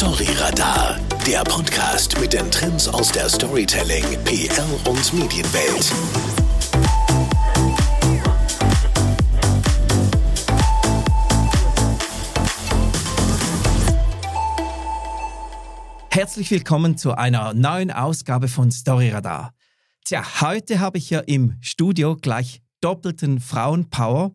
Storyradar, der Podcast mit den Trends aus der Storytelling, PR und Medienwelt. Herzlich willkommen zu einer neuen Ausgabe von Storyradar. Tja, heute habe ich ja im Studio gleich doppelten Frauenpower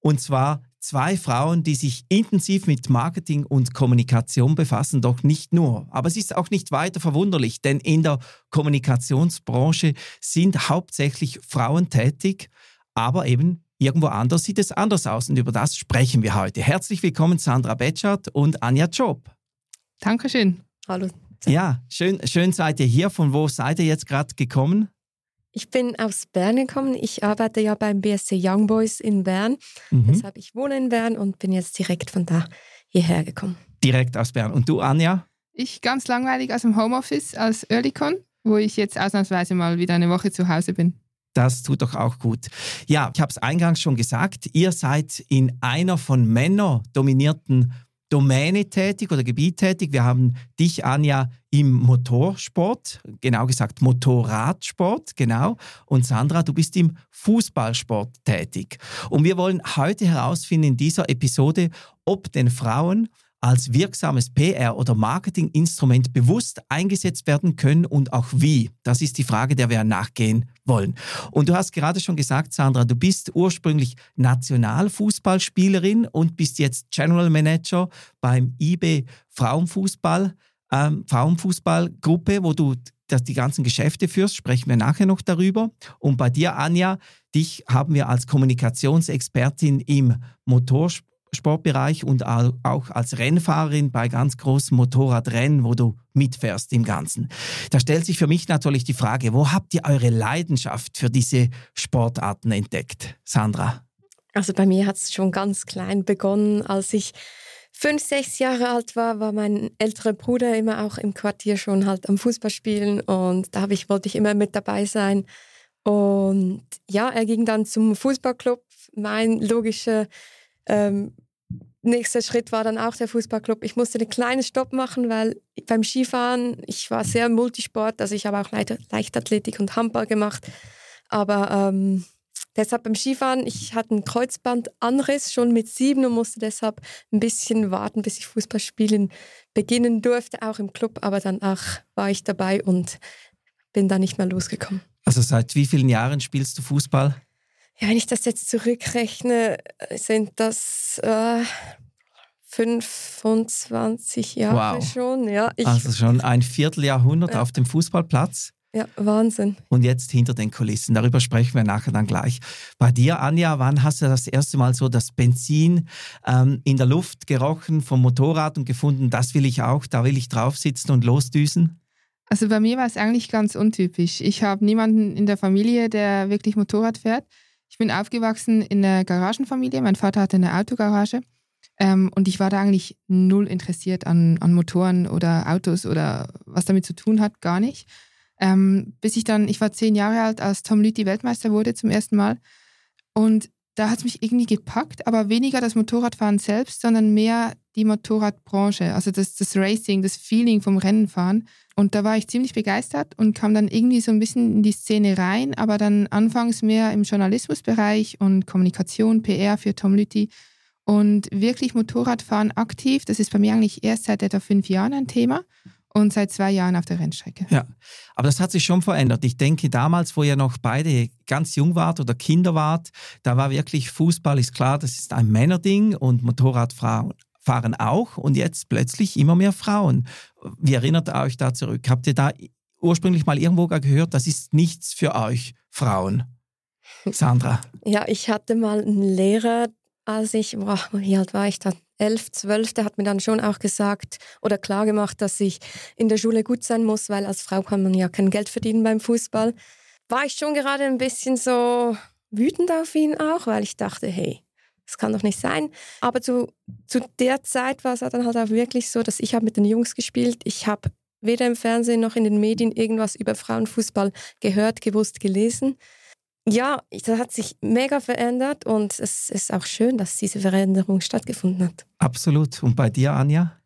und zwar zwei Frauen, die sich intensiv mit Marketing und Kommunikation befassen, doch nicht nur. Aber es ist auch nicht weiter verwunderlich, denn in der Kommunikationsbranche sind hauptsächlich Frauen tätig, aber eben irgendwo anders sieht es anders aus und über das sprechen wir heute. Herzlich willkommen Sandra Betschart und Anja Job. Dankeschön. Hallo. Ja, schön, schön seid ihr hier. Von wo seid ihr jetzt gerade gekommen? Ich bin aus Bern gekommen. Ich arbeite ja beim BSC Young Boys in Bern. Mhm. Deshalb ich wohne in Bern und bin jetzt direkt von da hierher gekommen. Direkt aus Bern. Und du, Anja? Ich ganz langweilig aus dem Homeoffice als Earlycon, wo ich jetzt ausnahmsweise mal wieder eine Woche zu Hause bin. Das tut doch auch gut. Ja, ich habe es eingangs schon gesagt, ihr seid in einer von Männern dominierten Domäne tätig oder Gebiet tätig. Wir haben dich, Anja, im Motorsport, genau gesagt Motorradsport, genau. Und Sandra, du bist im Fußballsport tätig. Und wir wollen heute herausfinden in dieser Episode, ob den Frauen als wirksames PR- oder Marketinginstrument bewusst eingesetzt werden können und auch wie? Das ist die Frage, der wir nachgehen wollen. Und du hast gerade schon gesagt, Sandra, du bist ursprünglich Nationalfußballspielerin und bist jetzt General Manager beim IB Frauenfußball, ähm, Frauenfußballgruppe, wo du das, die ganzen Geschäfte führst, sprechen wir nachher noch darüber. Und bei dir, Anja, dich haben wir als Kommunikationsexpertin im Motorsport Sportbereich und auch als Rennfahrerin bei ganz großen Motorradrennen, wo du mitfährst im Ganzen. Da stellt sich für mich natürlich die Frage, wo habt ihr eure Leidenschaft für diese Sportarten entdeckt, Sandra? Also bei mir hat es schon ganz klein begonnen, als ich fünf, sechs Jahre alt war, war mein älterer Bruder immer auch im Quartier schon halt am Fußball spielen und da ich, wollte ich immer mit dabei sein. Und ja, er ging dann zum Fußballclub. Mein logischer ähm, nächster Schritt war dann auch der Fußballclub. Ich musste einen kleinen Stopp machen, weil beim Skifahren, ich war sehr Multisport, also ich habe auch Leichtathletik und Handball gemacht. Aber ähm, deshalb beim Skifahren, ich hatte einen Kreuzbandanriss schon mit sieben und musste deshalb ein bisschen warten, bis ich Fußball spielen beginnen durfte, auch im Club. Aber danach war ich dabei und bin da nicht mehr losgekommen. Also seit wie vielen Jahren spielst du Fußball? Ja, wenn ich das jetzt zurückrechne, sind das äh, 25 Jahre wow. schon. Ja, also schon ein Vierteljahrhundert ja. auf dem Fußballplatz. Ja, Wahnsinn. Und jetzt hinter den Kulissen. Darüber sprechen wir nachher dann gleich. Bei dir, Anja, wann hast du das erste Mal so das Benzin ähm, in der Luft gerochen vom Motorrad und gefunden, das will ich auch, da will ich drauf sitzen und losdüsen? Also bei mir war es eigentlich ganz untypisch. Ich habe niemanden in der Familie, der wirklich Motorrad fährt. Ich bin aufgewachsen in einer Garagenfamilie. Mein Vater hatte eine Autogarage. Ähm, und ich war da eigentlich null interessiert an, an Motoren oder Autos oder was damit zu tun hat, gar nicht. Ähm, bis ich dann, ich war zehn Jahre alt, als Tom Lüthi Weltmeister wurde zum ersten Mal. Und da hat es mich irgendwie gepackt, aber weniger das Motorradfahren selbst, sondern mehr die Motorradbranche, also das, das Racing, das Feeling vom Rennenfahren. Und da war ich ziemlich begeistert und kam dann irgendwie so ein bisschen in die Szene rein, aber dann anfangs mehr im Journalismusbereich und Kommunikation, PR für Tom Lüthi. Und wirklich Motorradfahren aktiv, das ist bei mir eigentlich erst seit etwa fünf Jahren ein Thema und seit zwei Jahren auf der Rennstrecke. Ja, aber das hat sich schon verändert. Ich denke, damals, wo ihr noch beide ganz jung wart oder Kinder wart, da war wirklich Fußball, ist klar, das ist ein Männerding und Motorradfahren fahren auch und jetzt plötzlich immer mehr Frauen. Wie erinnert ihr euch da zurück? Habt ihr da ursprünglich mal irgendwo gehört, das ist nichts für euch Frauen? Sandra. Ja, ich hatte mal einen Lehrer, als ich, boah, wie alt war ich da? Elf, zwölf, der hat mir dann schon auch gesagt oder klar gemacht, dass ich in der Schule gut sein muss, weil als Frau kann man ja kein Geld verdienen beim Fußball. War ich schon gerade ein bisschen so wütend auf ihn auch, weil ich dachte, hey, das kann doch nicht sein. Aber zu, zu der Zeit war es dann halt auch wirklich so, dass ich habe mit den Jungs gespielt. Ich habe weder im Fernsehen noch in den Medien irgendwas über Frauenfußball gehört, gewusst, gelesen. Ja, das hat sich mega verändert und es ist auch schön, dass diese Veränderung stattgefunden hat. Absolut. Und bei dir, Anja?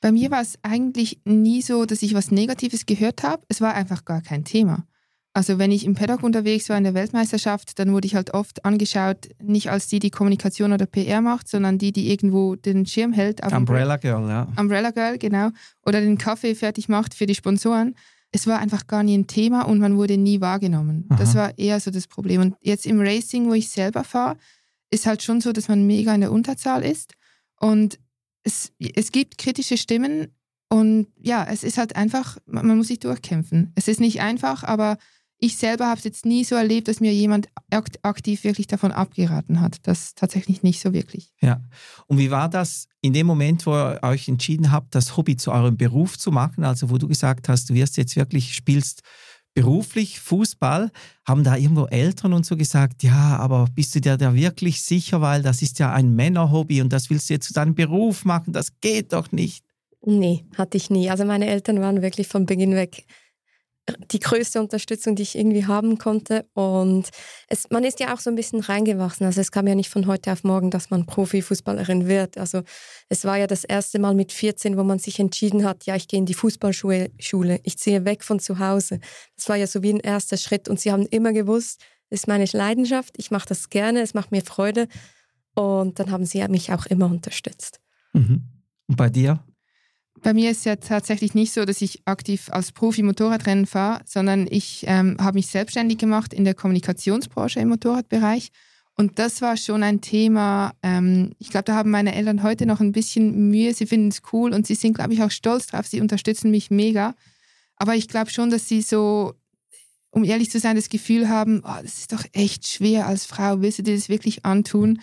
Bei mir war es eigentlich nie so, dass ich was Negatives gehört habe. Es war einfach gar kein Thema. Also wenn ich im Paddock unterwegs war in der Weltmeisterschaft, dann wurde ich halt oft angeschaut, nicht als die, die Kommunikation oder PR macht, sondern die, die irgendwo den Schirm hält. Umbrella Girl, ja. Umbrella Girl, genau. Oder den Kaffee fertig macht für die Sponsoren. Es war einfach gar nie ein Thema und man wurde nie wahrgenommen. Aha. Das war eher so das Problem. Und jetzt im Racing, wo ich selber fahre, ist halt schon so, dass man mega in der Unterzahl ist. Und es, es gibt kritische Stimmen und ja, es ist halt einfach, man muss sich durchkämpfen. Es ist nicht einfach, aber ich selber habe es jetzt nie so erlebt, dass mir jemand aktiv wirklich davon abgeraten hat. Das tatsächlich nicht so wirklich. Ja. Und wie war das in dem Moment, wo ihr euch entschieden habt, das Hobby zu eurem Beruf zu machen? Also wo du gesagt hast, du wirst jetzt wirklich, spielst beruflich Fußball, haben da irgendwo Eltern und so gesagt, ja, aber bist du dir da wirklich sicher, weil das ist ja ein Männerhobby und das willst du jetzt zu deinem Beruf machen, das geht doch nicht. Nee, hatte ich nie. Also meine Eltern waren wirklich von Beginn weg die größte Unterstützung, die ich irgendwie haben konnte. Und es, man ist ja auch so ein bisschen reingewachsen. Also es kam ja nicht von heute auf morgen, dass man Profifußballerin wird. Also es war ja das erste Mal mit 14, wo man sich entschieden hat, ja, ich gehe in die Fußballschule, ich ziehe weg von zu Hause. Das war ja so wie ein erster Schritt. Und sie haben immer gewusst, das ist meine Leidenschaft, ich mache das gerne, es macht mir Freude. Und dann haben sie mich auch immer unterstützt. Mhm. Und bei dir? Bei mir ist es ja tatsächlich nicht so, dass ich aktiv als Profi Motorradrennen fahre, sondern ich ähm, habe mich selbstständig gemacht in der Kommunikationsbranche im Motorradbereich. Und das war schon ein Thema, ähm, ich glaube, da haben meine Eltern heute noch ein bisschen Mühe. Sie finden es cool und sie sind, glaube ich, auch stolz drauf. Sie unterstützen mich mega. Aber ich glaube schon, dass sie so, um ehrlich zu sein, das Gefühl haben, oh, das ist doch echt schwer als Frau, willst du dir das wirklich antun?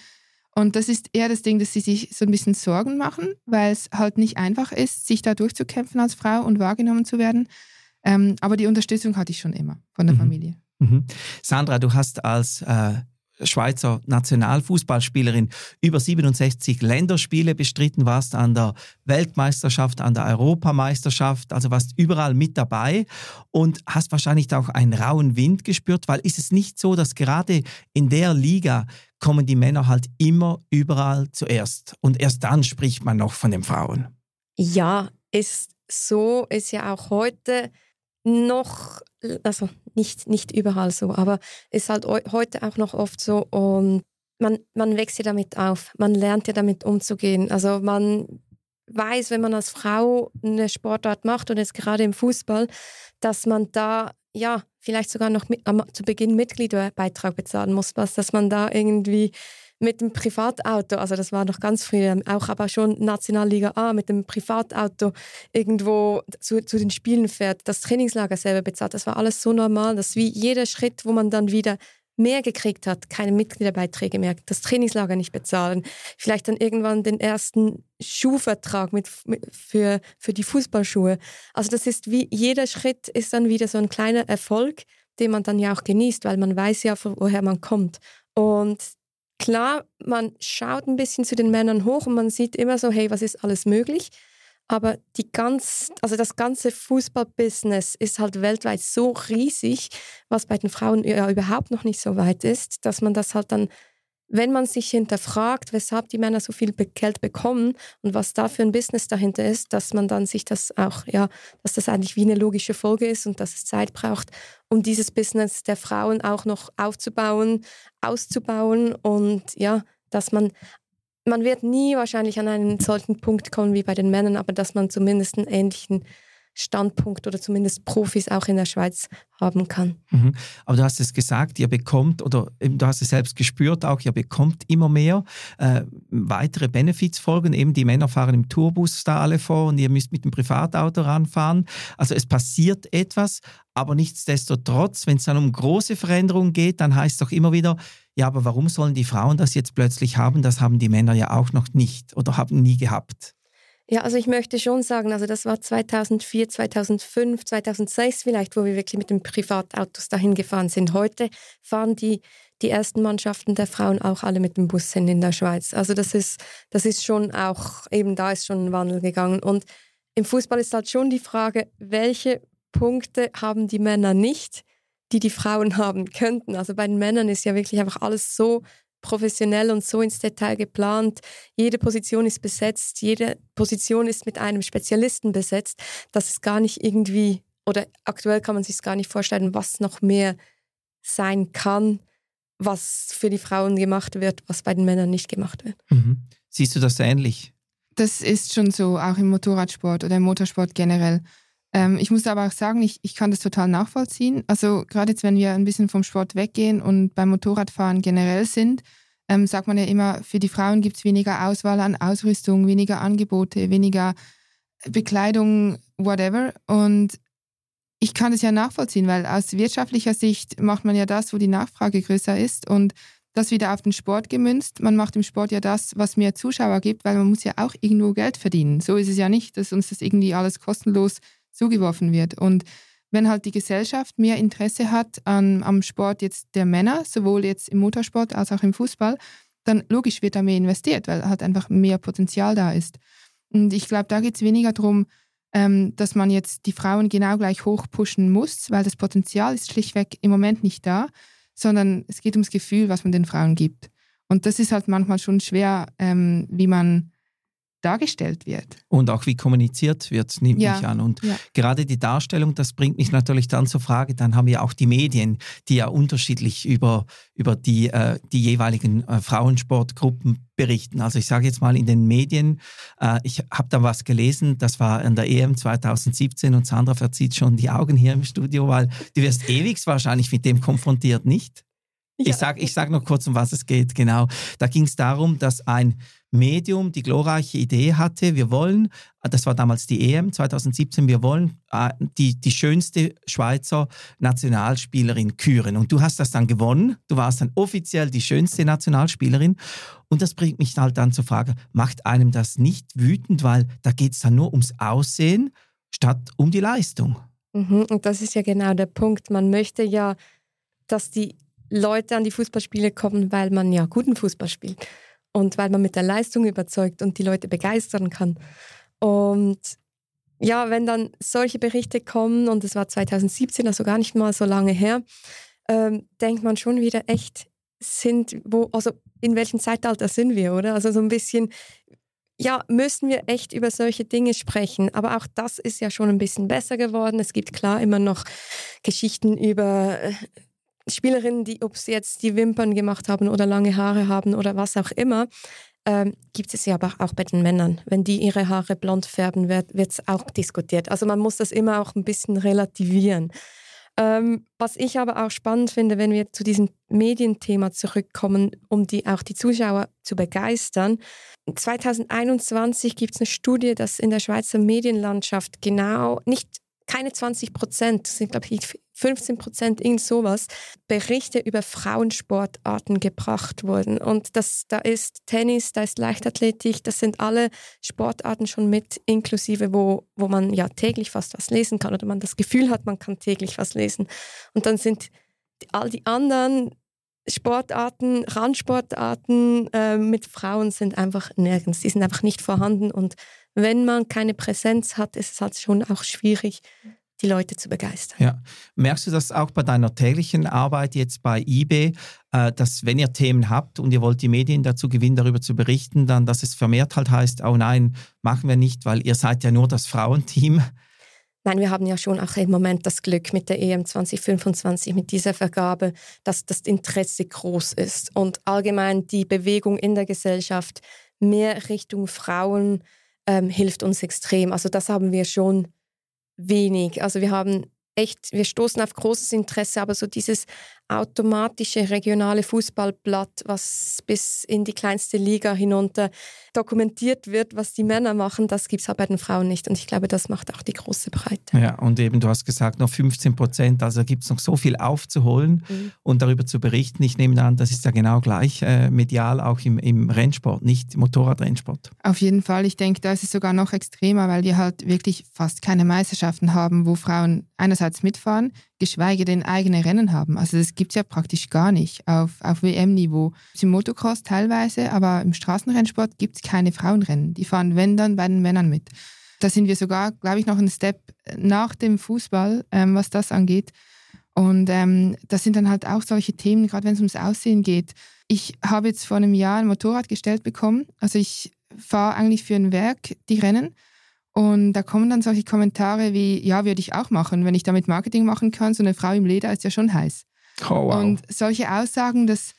Und das ist eher das Ding, dass sie sich so ein bisschen Sorgen machen, weil es halt nicht einfach ist, sich da durchzukämpfen als Frau und wahrgenommen zu werden. Ähm, aber die Unterstützung hatte ich schon immer von der mhm. Familie. Mhm. Sandra, du hast als äh, Schweizer Nationalfußballspielerin über 67 Länderspiele bestritten, warst an der Weltmeisterschaft, an der Europameisterschaft, also warst überall mit dabei und hast wahrscheinlich auch einen rauen Wind gespürt, weil ist es nicht so, dass gerade in der Liga kommen die Männer halt immer überall zuerst. Und erst dann spricht man noch von den Frauen. Ja, ist so, ist ja auch heute noch, also nicht, nicht überall so, aber ist halt heute auch noch oft so und man, man wächst ja damit auf, man lernt ja damit umzugehen. Also man weiß, wenn man als Frau eine Sportart macht und jetzt gerade im Fußball, dass man da ja vielleicht sogar noch mit, am, zu Beginn Mitgliederbeitrag bezahlen muss, was, dass man da irgendwie mit dem Privatauto, also das war noch ganz früh, auch aber schon Nationalliga A, mit dem Privatauto irgendwo zu, zu den Spielen fährt, das Trainingslager selber bezahlt. Das war alles so normal, dass wie jeder Schritt, wo man dann wieder mehr gekriegt hat, keine Mitgliederbeiträge mehr, das Trainingslager nicht bezahlen, vielleicht dann irgendwann den ersten Schuhvertrag mit, mit, für, für die Fußballschuhe. Also das ist wie, jeder Schritt ist dann wieder so ein kleiner Erfolg, den man dann ja auch genießt, weil man weiß ja, woher man kommt. Und klar, man schaut ein bisschen zu den Männern hoch und man sieht immer so, hey, was ist alles möglich? Aber die ganz, also das ganze Fußballbusiness ist halt weltweit so riesig, was bei den Frauen ja überhaupt noch nicht so weit ist, dass man das halt dann, wenn man sich hinterfragt, weshalb die Männer so viel Geld bekommen und was da für ein Business dahinter ist, dass man dann sich das auch, ja, dass das eigentlich wie eine logische Folge ist und dass es Zeit braucht, um dieses Business der Frauen auch noch aufzubauen, auszubauen und ja, dass man man wird nie wahrscheinlich an einen solchen Punkt kommen wie bei den Männern, aber dass man zumindest einen ähnlichen Standpunkt oder zumindest Profis auch in der Schweiz haben kann. Mhm. Aber du hast es gesagt, ihr bekommt, oder du hast es selbst gespürt auch, ihr bekommt immer mehr äh, weitere Benefits folgen. Eben die Männer fahren im Tourbus da alle vor und ihr müsst mit dem Privatauto ranfahren. Also es passiert etwas, aber nichtsdestotrotz, wenn es dann um große Veränderungen geht, dann heißt es doch immer wieder, ja, aber warum sollen die Frauen das jetzt plötzlich haben? Das haben die Männer ja auch noch nicht oder haben nie gehabt. Ja, also ich möchte schon sagen, also das war 2004, 2005, 2006 vielleicht, wo wir wirklich mit den Privatautos dahin gefahren sind. Heute fahren die, die ersten Mannschaften der Frauen auch alle mit dem Bus hin in der Schweiz. Also das ist, das ist schon auch, eben da ist schon ein Wandel gegangen. Und im Fußball ist halt schon die Frage, welche Punkte haben die Männer nicht, die die Frauen haben könnten. Also bei den Männern ist ja wirklich einfach alles so professionell und so ins Detail geplant. Jede Position ist besetzt, jede Position ist mit einem Spezialisten besetzt, dass es gar nicht irgendwie, oder aktuell kann man sich gar nicht vorstellen, was noch mehr sein kann, was für die Frauen gemacht wird, was bei den Männern nicht gemacht wird. Mhm. Siehst du das ähnlich? Das ist schon so, auch im Motorradsport oder im Motorsport generell. Ähm, ich muss aber auch sagen, ich, ich kann das total nachvollziehen. Also gerade jetzt, wenn wir ein bisschen vom Sport weggehen und beim Motorradfahren generell sind, ähm, sagt man ja immer, für die Frauen gibt es weniger Auswahl an Ausrüstung, weniger Angebote, weniger Bekleidung, whatever. Und ich kann das ja nachvollziehen, weil aus wirtschaftlicher Sicht macht man ja das, wo die Nachfrage größer ist und das wieder auf den Sport gemünzt. Man macht im Sport ja das, was mehr Zuschauer gibt, weil man muss ja auch irgendwo Geld verdienen. So ist es ja nicht, dass uns das irgendwie alles kostenlos zugeworfen wird. Und wenn halt die Gesellschaft mehr Interesse hat an, am Sport jetzt der Männer, sowohl jetzt im Motorsport als auch im Fußball, dann logisch wird da mehr investiert, weil halt einfach mehr Potenzial da ist. Und ich glaube, da geht es weniger darum, ähm, dass man jetzt die Frauen genau gleich hoch pushen muss, weil das Potenzial ist schlichtweg im Moment nicht da, sondern es geht ums Gefühl, was man den Frauen gibt. Und das ist halt manchmal schon schwer, ähm, wie man dargestellt wird. Und auch wie kommuniziert wird, nehme ja. ich an. Und ja. gerade die Darstellung, das bringt mich natürlich dann zur Frage, dann haben wir auch die Medien, die ja unterschiedlich über, über die, äh, die jeweiligen äh, Frauensportgruppen berichten. Also ich sage jetzt mal in den Medien, äh, ich habe da was gelesen, das war in der EM 2017 und Sandra verzieht schon die Augen hier im Studio, weil du wirst ewig wahrscheinlich mit dem konfrontiert, nicht? Ja. Ich sage ich sag noch kurz, um was es geht, genau. Da ging es darum, dass ein Medium die glorreiche Idee hatte, wir wollen, das war damals die EM 2017, wir wollen äh, die, die schönste Schweizer Nationalspielerin küren. Und du hast das dann gewonnen, du warst dann offiziell die schönste Nationalspielerin. Und das bringt mich halt dann zur Frage, macht einem das nicht wütend, weil da geht es dann nur ums Aussehen statt um die Leistung. Mhm, und das ist ja genau der Punkt. Man möchte ja, dass die Leute an die Fußballspiele kommen, weil man ja guten Fußball spielt und weil man mit der Leistung überzeugt und die Leute begeistern kann. Und ja, wenn dann solche Berichte kommen, und es war 2017, also gar nicht mal so lange her, ähm, denkt man schon wieder echt, sind, wo, also in welchem Zeitalter sind wir, oder? Also so ein bisschen, ja, müssen wir echt über solche Dinge sprechen. Aber auch das ist ja schon ein bisschen besser geworden. Es gibt klar immer noch Geschichten über äh, Spielerinnen, die, ob sie jetzt die Wimpern gemacht haben oder lange Haare haben oder was auch immer, ähm, gibt es ja aber auch bei den Männern. Wenn die ihre Haare blond färben, wird es auch diskutiert. Also man muss das immer auch ein bisschen relativieren. Ähm, was ich aber auch spannend finde, wenn wir zu diesem Medienthema zurückkommen, um die, auch die Zuschauer zu begeistern. 2021 gibt es eine Studie, dass in der Schweizer Medienlandschaft genau nicht keine 20 Prozent, sind glaube ich 15 Prozent, irgend sowas, Berichte über Frauensportarten gebracht wurden. Und das, da ist Tennis, da ist Leichtathletik, das sind alle Sportarten schon mit inklusive, wo, wo man ja täglich fast was lesen kann oder man das Gefühl hat, man kann täglich was lesen. Und dann sind all die anderen Sportarten, Randsportarten äh, mit Frauen sind einfach nirgends. Die sind einfach nicht vorhanden. Und wenn man keine Präsenz hat, ist es halt schon auch schwierig, die Leute zu begeistern. Ja. Merkst du das auch bei deiner täglichen Arbeit jetzt bei eBay, äh, dass wenn ihr Themen habt und ihr wollt die Medien dazu gewinnen, darüber zu berichten, dann, dass es vermehrt halt heißt, oh nein, machen wir nicht, weil ihr seid ja nur das Frauenteam. Nein, wir haben ja schon auch im Moment das Glück mit der EM 2025, mit dieser Vergabe, dass das Interesse groß ist und allgemein die Bewegung in der Gesellschaft mehr Richtung Frauen ähm, hilft uns extrem. Also das haben wir schon wenig. Also wir haben echt, wir stoßen auf großes Interesse, aber so dieses automatische regionale Fußballblatt, was bis in die kleinste Liga hinunter dokumentiert wird, was die Männer machen, das gibt es halt bei den Frauen nicht. Und ich glaube, das macht auch die große Breite. Ja, und eben, du hast gesagt, noch 15 Prozent, also gibt es noch so viel aufzuholen mhm. und darüber zu berichten. Ich nehme an, das ist ja genau gleich äh, medial auch im, im Rennsport, nicht Motorradrennsport. Auf jeden Fall. Ich denke, da ist es sogar noch extremer, weil wir halt wirklich fast keine Meisterschaften haben, wo Frauen einerseits mitfahren, geschweige denn eigene Rennen haben. Also das gibt es ja praktisch gar nicht auf, auf WM-Niveau. Im Motocross teilweise, aber im Straßenrennsport gibt es keine Frauenrennen. Die fahren, wenn dann, bei den Männern mit. Da sind wir sogar, glaube ich, noch einen Step nach dem Fußball, ähm, was das angeht. Und ähm, das sind dann halt auch solche Themen, gerade wenn es ums Aussehen geht. Ich habe jetzt vor einem Jahr ein Motorrad gestellt bekommen. Also ich fahre eigentlich für ein Werk die Rennen. Und da kommen dann solche Kommentare wie, ja, würde ich auch machen, wenn ich damit Marketing machen kann. So eine Frau im Leder ist ja schon heiß. Oh, wow. Und solche Aussagen, dass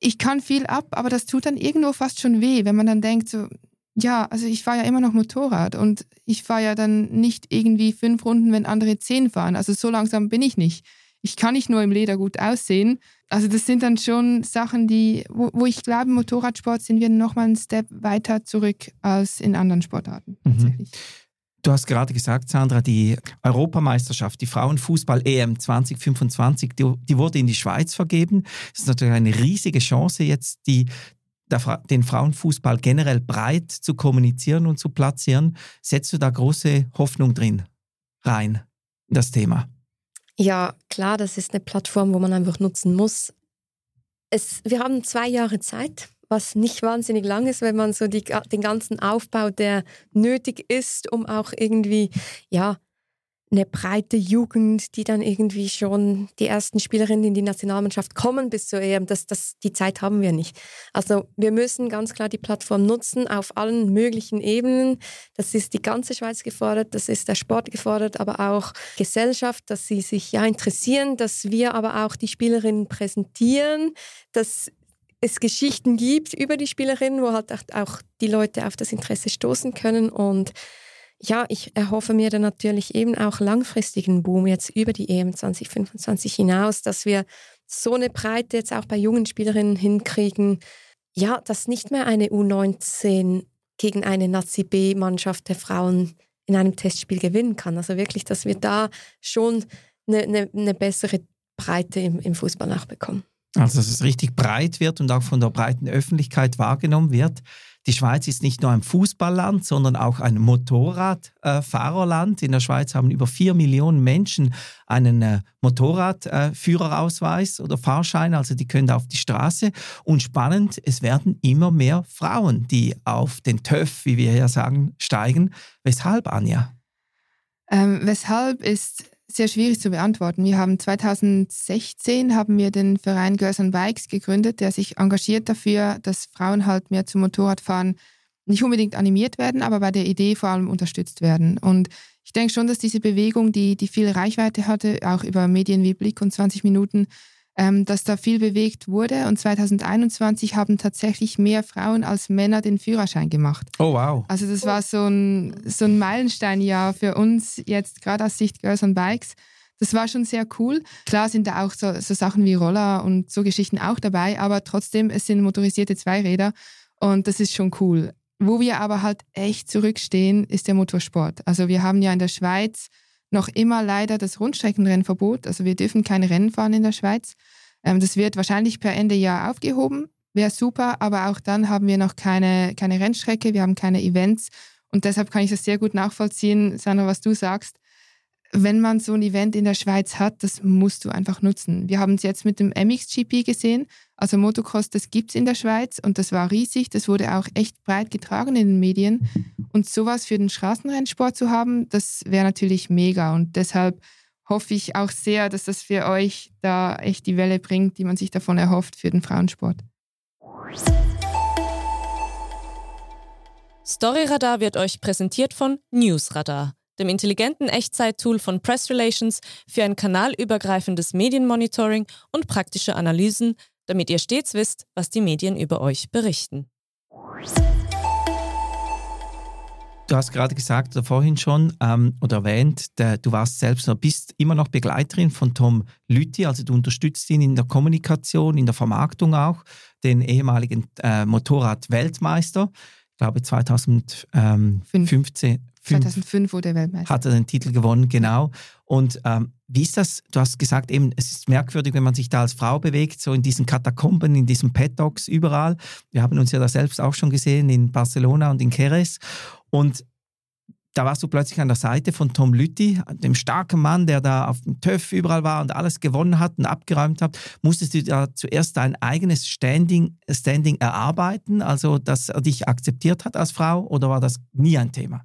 ich kann viel ab, aber das tut dann irgendwo fast schon weh, wenn man dann denkt, so, ja, also ich fahre ja immer noch Motorrad und ich fahre ja dann nicht irgendwie fünf Runden, wenn andere zehn fahren. Also so langsam bin ich nicht. Ich kann nicht nur im Leder gut aussehen. Also das sind dann schon Sachen, die, wo, wo ich glaube, im Motorradsport sind wir nochmal einen Step weiter zurück als in anderen Sportarten. Mhm. Du hast gerade gesagt, Sandra, die Europameisterschaft, die Frauenfußball-EM 2025, die, die, wurde in die Schweiz vergeben. Das ist natürlich eine riesige Chance, jetzt die, der, den Frauenfußball generell breit zu kommunizieren und zu platzieren. Setzt du da große Hoffnung drin rein, in das Thema? Ja, klar, das ist eine Plattform, wo man einfach nutzen muss. Es, wir haben zwei Jahre Zeit was nicht wahnsinnig lang ist, wenn man so die, den ganzen Aufbau, der nötig ist, um auch irgendwie, ja, eine breite Jugend, die dann irgendwie schon die ersten Spielerinnen in die Nationalmannschaft kommen bis zur EM, das, das, die Zeit haben wir nicht. Also wir müssen ganz klar die Plattform nutzen auf allen möglichen Ebenen. Das ist die ganze Schweiz gefordert, das ist der Sport gefordert, aber auch Gesellschaft, dass sie sich ja interessieren, dass wir aber auch die Spielerinnen präsentieren, dass es Geschichten gibt über die Spielerin, wo halt auch die Leute auf das Interesse stoßen können. Und ja, ich erhoffe mir dann natürlich eben auch langfristigen Boom jetzt über die EM 2025 hinaus, dass wir so eine Breite jetzt auch bei jungen Spielerinnen hinkriegen. Ja, dass nicht mehr eine U19 gegen eine Nazi B-Mannschaft der Frauen in einem Testspiel gewinnen kann. Also wirklich, dass wir da schon eine, eine, eine bessere Breite im, im Fußball nachbekommen. Also, dass es richtig breit wird und auch von der breiten Öffentlichkeit wahrgenommen wird. Die Schweiz ist nicht nur ein Fußballland, sondern auch ein Motorradfahrerland. In der Schweiz haben über vier Millionen Menschen einen äh, Motorradführerausweis oder Fahrschein, also die können auf die Straße. Und spannend, es werden immer mehr Frauen, die auf den TÜV, wie wir ja sagen, steigen. Weshalb, Anja? Ähm, weshalb ist sehr schwierig zu beantworten. Wir haben 2016 haben wir den Verein Girls on Bikes gegründet, der sich engagiert dafür, dass Frauen halt mehr zum Motorradfahren nicht unbedingt animiert werden, aber bei der Idee vor allem unterstützt werden. Und ich denke schon, dass diese Bewegung, die, die viel Reichweite hatte, auch über Medien wie Blick und 20 Minuten, ähm, dass da viel bewegt wurde. Und 2021 haben tatsächlich mehr Frauen als Männer den Führerschein gemacht. Oh, wow. Also das war so ein, so ein Meilensteinjahr für uns jetzt, gerade aus Sicht Girls on Bikes. Das war schon sehr cool. Klar sind da auch so, so Sachen wie Roller und so Geschichten auch dabei, aber trotzdem, es sind motorisierte Zweiräder und das ist schon cool. Wo wir aber halt echt zurückstehen, ist der Motorsport. Also wir haben ja in der Schweiz noch immer leider das Rundstreckenrennverbot. Also wir dürfen keine Rennen fahren in der Schweiz. Ähm, das wird wahrscheinlich per Ende Jahr aufgehoben. Wäre super, aber auch dann haben wir noch keine, keine Rennstrecke, wir haben keine Events. Und deshalb kann ich das sehr gut nachvollziehen, Sandra, was du sagst wenn man so ein Event in der Schweiz hat, das musst du einfach nutzen. Wir haben es jetzt mit dem MXGP gesehen. Also Motocross, das gibt es in der Schweiz und das war riesig. Das wurde auch echt breit getragen in den Medien. Und sowas für den Straßenrennsport zu haben, das wäre natürlich mega. Und deshalb hoffe ich auch sehr, dass das für euch da echt die Welle bringt, die man sich davon erhofft für den Frauensport. Storyradar wird euch präsentiert von Newsradar dem intelligenten Echtzeit-Tool von Press Relations für ein kanalübergreifendes Medienmonitoring und praktische Analysen, damit ihr stets wisst, was die Medien über euch berichten. Du hast gerade gesagt, oder vorhin schon, ähm, oder erwähnt, der, du warst selbst oder bist immer noch Begleiterin von Tom Lütti, also du unterstützt ihn in der Kommunikation, in der Vermarktung auch, den ehemaligen äh, Motorrad-Weltmeister, ich glaube 2015, 2005 wurde er Weltmeister. Hat er den Titel gewonnen, genau. Und ähm, wie ist das? Du hast gesagt, eben, es ist merkwürdig, wenn man sich da als Frau bewegt, so in diesen Katakomben, in diesen Paddocks, überall. Wir haben uns ja da selbst auch schon gesehen in Barcelona und in Jerez. Und da warst du plötzlich an der Seite von Tom Lütti, dem starken Mann, der da auf dem TÜV überall war und alles gewonnen hat und abgeräumt hat. Musstest du da zuerst dein eigenes Standing, Standing erarbeiten, also dass er dich akzeptiert hat als Frau, oder war das nie ein Thema?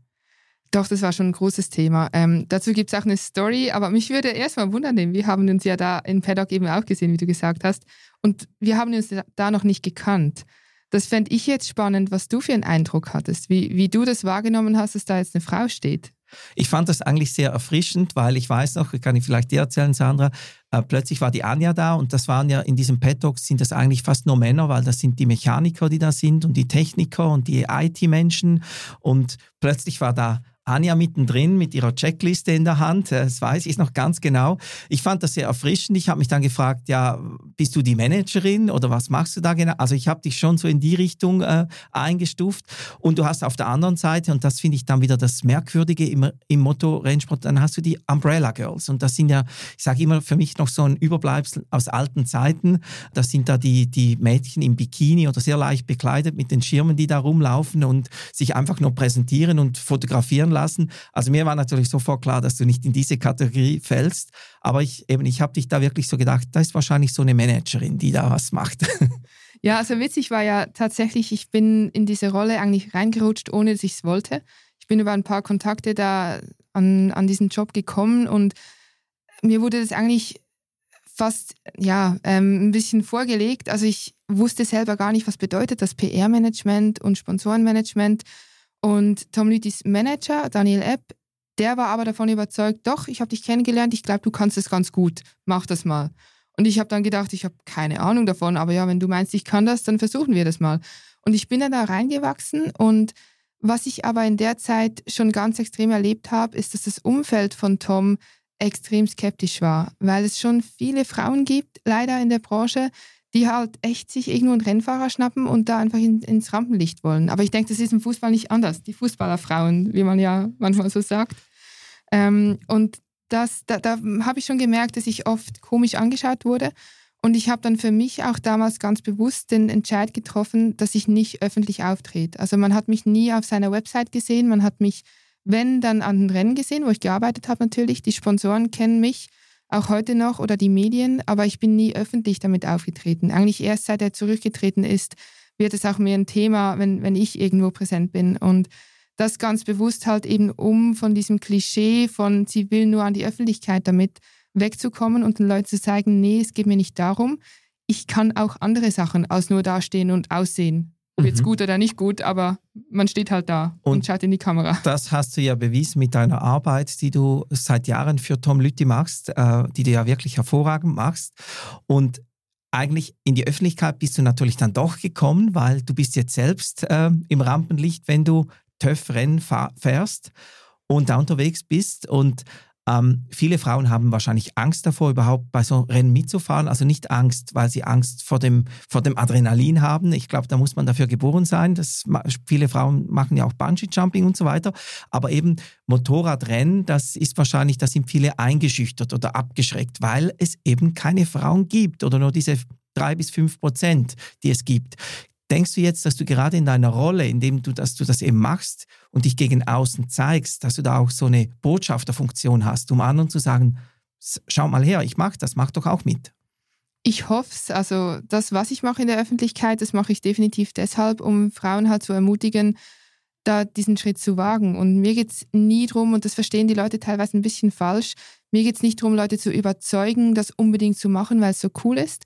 Doch, das war schon ein großes Thema. Ähm, dazu gibt es auch eine Story, aber mich würde erstmal wundern, denn wir haben uns ja da in Paddock eben auch gesehen, wie du gesagt hast. Und wir haben uns da noch nicht gekannt. Das fände ich jetzt spannend, was du für einen Eindruck hattest, wie, wie du das wahrgenommen hast, dass da jetzt eine Frau steht. Ich fand das eigentlich sehr erfrischend, weil ich weiß noch, kann ich vielleicht dir erzählen, Sandra, äh, plötzlich war die Anja da und das waren ja in diesem Paddock sind das eigentlich fast nur Männer, weil das sind die Mechaniker, die da sind und die Techniker und die IT-Menschen und plötzlich war da Anja mittendrin mit ihrer Checkliste in der Hand, das weiß ich noch ganz genau. Ich fand das sehr erfrischend. Ich habe mich dann gefragt, ja, bist du die Managerin oder was machst du da genau? Also ich habe dich schon so in die Richtung äh, eingestuft. Und du hast auf der anderen Seite, und das finde ich dann wieder das Merkwürdige im, im Motto-Rennsport, dann hast du die Umbrella Girls. Und das sind ja, ich sage immer für mich noch so ein Überbleibsel aus alten Zeiten. Das sind da die, die Mädchen im Bikini oder sehr leicht bekleidet mit den Schirmen, die da rumlaufen und sich einfach nur präsentieren und fotografieren lassen. Also mir war natürlich sofort klar, dass du nicht in diese Kategorie fällst. Aber ich eben, ich habe dich da wirklich so gedacht, da ist wahrscheinlich so eine Managerin, die da was macht. Ja, also witzig war ja tatsächlich, ich bin in diese Rolle eigentlich reingerutscht, ohne dass ich es wollte. Ich bin über ein paar Kontakte da an, an diesen Job gekommen und mir wurde das eigentlich fast ja ähm, ein bisschen vorgelegt. Also ich wusste selber gar nicht, was bedeutet das PR-Management und Sponsorenmanagement. Und Tom Lüthis Manager, Daniel Epp, der war aber davon überzeugt, doch, ich habe dich kennengelernt, ich glaube, du kannst es ganz gut, mach das mal. Und ich habe dann gedacht, ich habe keine Ahnung davon, aber ja, wenn du meinst, ich kann das, dann versuchen wir das mal. Und ich bin dann da reingewachsen und was ich aber in der Zeit schon ganz extrem erlebt habe, ist, dass das Umfeld von Tom extrem skeptisch war, weil es schon viele Frauen gibt, leider in der Branche, die halt echt sich irgendwo einen Rennfahrer schnappen und da einfach in, ins Rampenlicht wollen. Aber ich denke, das ist im Fußball nicht anders. Die Fußballerfrauen, wie man ja manchmal so sagt. Ähm, und das, da, da habe ich schon gemerkt, dass ich oft komisch angeschaut wurde. Und ich habe dann für mich auch damals ganz bewusst den Entscheid getroffen, dass ich nicht öffentlich auftrete. Also man hat mich nie auf seiner Website gesehen, man hat mich, wenn, dann an den Rennen gesehen, wo ich gearbeitet habe natürlich. Die Sponsoren kennen mich auch heute noch oder die Medien, aber ich bin nie öffentlich damit aufgetreten. Eigentlich erst seit er zurückgetreten ist, wird es auch mehr ein Thema, wenn, wenn ich irgendwo präsent bin. Und das ganz bewusst halt eben, um von diesem Klischee von, sie will nur an die Öffentlichkeit damit wegzukommen und den Leuten zu zeigen, nee, es geht mir nicht darum. Ich kann auch andere Sachen als nur dastehen und aussehen. Ob mhm. jetzt gut oder nicht gut, aber man steht halt da und, und, schaut in die Kamera. Das hast du ja bewiesen mit deiner Arbeit, die du seit Jahren für Tom Lütti machst, äh, die du ja wirklich hervorragend machst. Und eigentlich in die Öffentlichkeit bist du natürlich dann doch gekommen, weil du bist jetzt selbst äh, im Rampenlicht, wenn du TÜV-Rennen fährst und da unterwegs bist. Und ähm, viele Frauen haben wahrscheinlich Angst davor, überhaupt bei so Rennen mitzufahren. Also nicht Angst, weil sie Angst vor dem, vor dem Adrenalin haben. Ich glaube, da muss man dafür geboren sein. Das, viele Frauen machen ja auch Bungee-Jumping und so weiter. Aber eben Motorradrennen, das ist wahrscheinlich, da sind viele eingeschüchtert oder abgeschreckt, weil es eben keine Frauen gibt oder nur diese drei bis fünf Prozent, die es gibt. Denkst du jetzt, dass du gerade in deiner Rolle, indem du, dass du das eben machst und dich gegen außen zeigst, dass du da auch so eine Botschafterfunktion hast, um anderen zu sagen, schau mal her, ich mag das, mach doch auch mit? Ich hoffe es. Also das, was ich mache in der Öffentlichkeit, das mache ich definitiv deshalb, um Frauen halt zu ermutigen, da diesen Schritt zu wagen. Und mir geht es nie darum, und das verstehen die Leute teilweise ein bisschen falsch, mir geht es nicht darum, Leute zu überzeugen, das unbedingt zu machen, weil es so cool ist,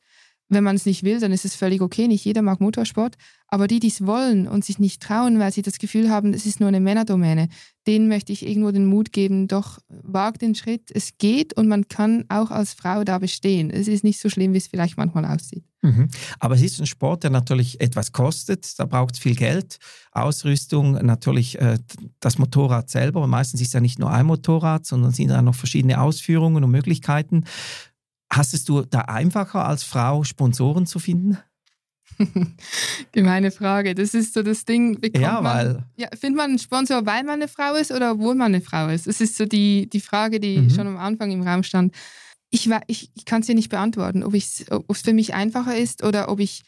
wenn man es nicht will, dann ist es völlig okay. Nicht jeder mag Motorsport. Aber die, die es wollen und sich nicht trauen, weil sie das Gefühl haben, es ist nur eine Männerdomäne, denen möchte ich irgendwo den Mut geben, doch wag den Schritt. Es geht und man kann auch als Frau da bestehen. Es ist nicht so schlimm, wie es vielleicht manchmal aussieht. Mhm. Aber es ist ein Sport, der natürlich etwas kostet. Da braucht es viel Geld, Ausrüstung, natürlich äh, das Motorrad selber. Und meistens ist ja nicht nur ein Motorrad, sondern sind da noch verschiedene Ausführungen und Möglichkeiten. Hastest du da einfacher als Frau Sponsoren zu finden? Gemeine Frage. Das ist so das Ding. Ja, weil. ja, findet man einen Sponsor, weil man eine Frau ist oder obwohl man eine Frau ist? Das ist so die, die Frage, die mhm. schon am Anfang im Raum stand. Ich, ich, ich kann es dir nicht beantworten, ob es für mich einfacher ist oder ob ich.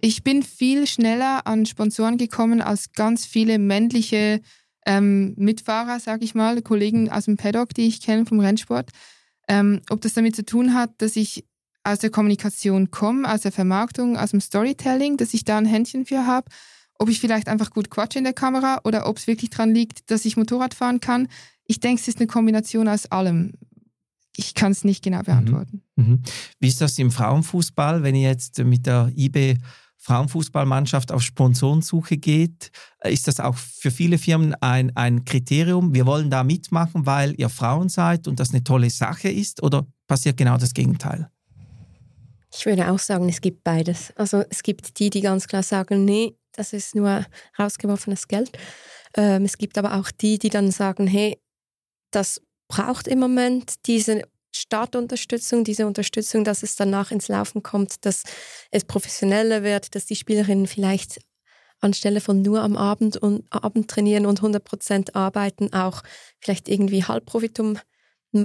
Ich bin viel schneller an Sponsoren gekommen als ganz viele männliche ähm, Mitfahrer, sag ich mal, Kollegen aus dem Paddock, die ich kenne vom Rennsport. Ähm, ob das damit zu tun hat, dass ich aus der Kommunikation komme, aus der Vermarktung, aus dem Storytelling, dass ich da ein Händchen für habe, ob ich vielleicht einfach gut quatsche in der Kamera oder ob es wirklich daran liegt, dass ich Motorrad fahren kann. Ich denke, es ist eine Kombination aus allem. Ich kann es nicht genau mhm. beantworten. Mhm. Wie ist das im Frauenfußball, wenn ihr jetzt mit der IB Frauenfußballmannschaft auf Sponsorensuche geht? Ist das auch für viele Firmen ein, ein Kriterium? Wir wollen da mitmachen, weil ihr Frauen seid und das eine tolle Sache ist? Oder passiert genau das Gegenteil? Ich würde auch sagen, es gibt beides. Also es gibt die, die ganz klar sagen, nee, das ist nur rausgeworfenes Geld. Ähm, es gibt aber auch die, die dann sagen, hey, das braucht im Moment diese Startunterstützung, diese Unterstützung, dass es danach ins Laufen kommt, dass es professioneller wird, dass die Spielerinnen vielleicht anstelle von nur am Abend und Abend trainieren und 100% arbeiten, auch vielleicht irgendwie Halbprofitum,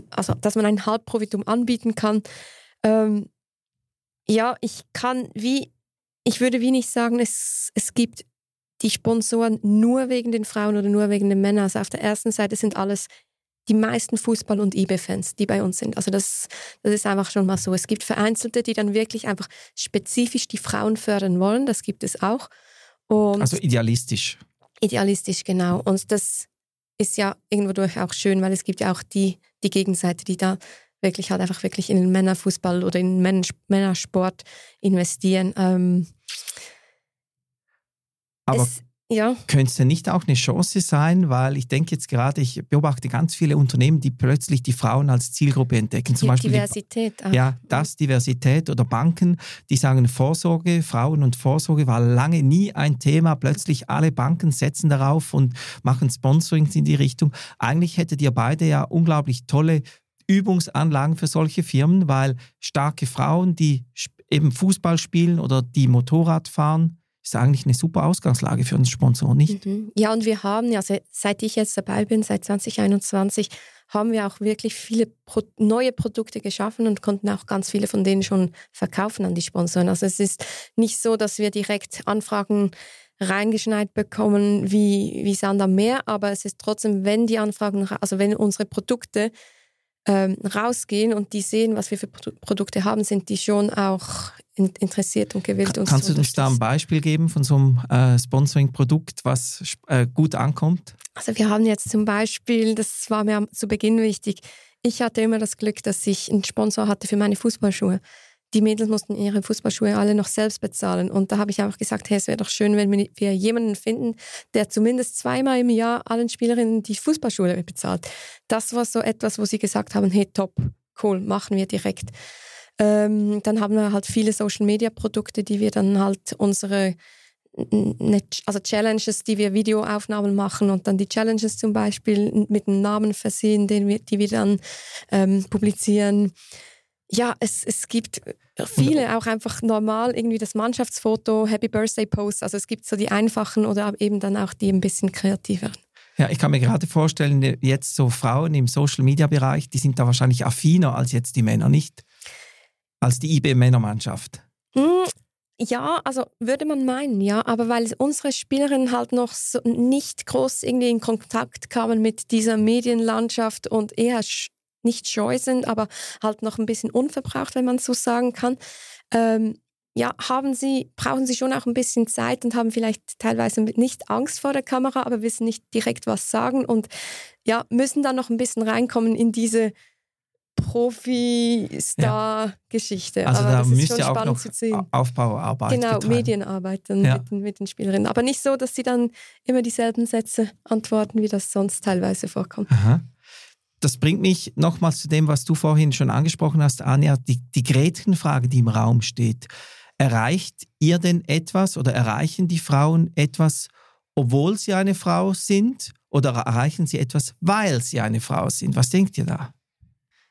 also dass man ein Halbprofitum anbieten kann. Ähm, ja, ich kann wie ich würde wie nicht sagen, es, es gibt die Sponsoren nur wegen den Frauen oder nur wegen den Männern. Also auf der ersten Seite sind alles die meisten Fußball- und IB-Fans, die bei uns sind. Also das, das ist einfach schon mal so. Es gibt Vereinzelte, die dann wirklich einfach spezifisch die Frauen fördern wollen. Das gibt es auch. Und also idealistisch. Idealistisch, genau. Und das ist ja irgendwo durch auch schön, weil es gibt ja auch die, die Gegenseite, die da wirklich halt einfach wirklich in den Männerfußball oder in den Männersport investieren. Ähm, Aber es, ja. könnte es denn nicht auch eine Chance sein, weil ich denke jetzt gerade, ich beobachte ganz viele Unternehmen, die plötzlich die Frauen als Zielgruppe entdecken. Zum die Beispiel Diversität. Die, ja, das, Diversität oder Banken, die sagen Vorsorge, Frauen und Vorsorge war lange nie ein Thema. Plötzlich alle Banken setzen darauf und machen Sponsorings in die Richtung. Eigentlich hättet ihr beide ja unglaublich tolle Übungsanlagen für solche Firmen, weil starke Frauen, die eben Fußball spielen oder die Motorrad fahren, ist eigentlich eine super Ausgangslage für uns Sponsoren, nicht? Mhm. Ja, und wir haben, also seit ich jetzt dabei bin, seit 2021, haben wir auch wirklich viele Pro neue Produkte geschaffen und konnten auch ganz viele von denen schon verkaufen an die Sponsoren. Also es ist nicht so, dass wir direkt Anfragen reingeschneit bekommen wie, wie Sand am aber es ist trotzdem, wenn die Anfragen, also wenn unsere Produkte ähm, rausgehen und die sehen, was wir für Produkte haben, sind die schon auch in interessiert und gewillt. Kann, kannst du uns da ein Beispiel geben von so einem äh, Sponsoring-Produkt, was äh, gut ankommt? Also wir haben jetzt zum Beispiel, das war mir zu Beginn wichtig, ich hatte immer das Glück, dass ich einen Sponsor hatte für meine Fußballschuhe die Mädels mussten ihre Fußballschuhe alle noch selbst bezahlen. Und da habe ich einfach gesagt, hey, es wäre doch schön, wenn wir jemanden finden, der zumindest zweimal im Jahr allen Spielerinnen die Fußballschuhe bezahlt. Das war so etwas, wo sie gesagt haben, hey, top, cool, machen wir direkt. Ähm, dann haben wir halt viele Social-Media-Produkte, die wir dann halt unsere also Challenges, die wir Videoaufnahmen machen und dann die Challenges zum Beispiel mit einem Namen versehen, den wir, die wir dann ähm, publizieren ja, es, es gibt viele auch einfach normal irgendwie das Mannschaftsfoto, Happy Birthday Post. Also es gibt so die einfachen oder eben dann auch die ein bisschen kreativer. Ja, ich kann mir gerade vorstellen, jetzt so Frauen im Social Media Bereich, die sind da wahrscheinlich affiner als jetzt die Männer, nicht? Als die IB-Männermannschaft. Hm, ja, also würde man meinen, ja, aber weil unsere Spielerinnen halt noch so nicht groß irgendwie in Kontakt kamen mit dieser Medienlandschaft und eher nicht scheu sind, aber halt noch ein bisschen unverbraucht, wenn man so sagen kann. Ähm, ja, haben sie, brauchen sie schon auch ein bisschen Zeit und haben vielleicht teilweise nicht Angst vor der Kamera, aber wissen nicht direkt was sagen und ja, müssen dann noch ein bisschen reinkommen in diese Profi-Star-Geschichte. Also aber da das ist schon ja auch spannend zu sehen. Aufbauarbeit. Genau, betreiben. Medienarbeit dann ja. mit, mit, den Spielerinnen. Aber nicht so, dass sie dann immer dieselben Sätze antworten, wie das sonst teilweise vorkommt. Aha das bringt mich nochmals zu dem, was du vorhin schon angesprochen hast, Anja, die, die Gretchenfrage, die im Raum steht. Erreicht ihr denn etwas oder erreichen die Frauen etwas, obwohl sie eine Frau sind? Oder erreichen sie etwas, weil sie eine Frau sind? Was denkt ihr da?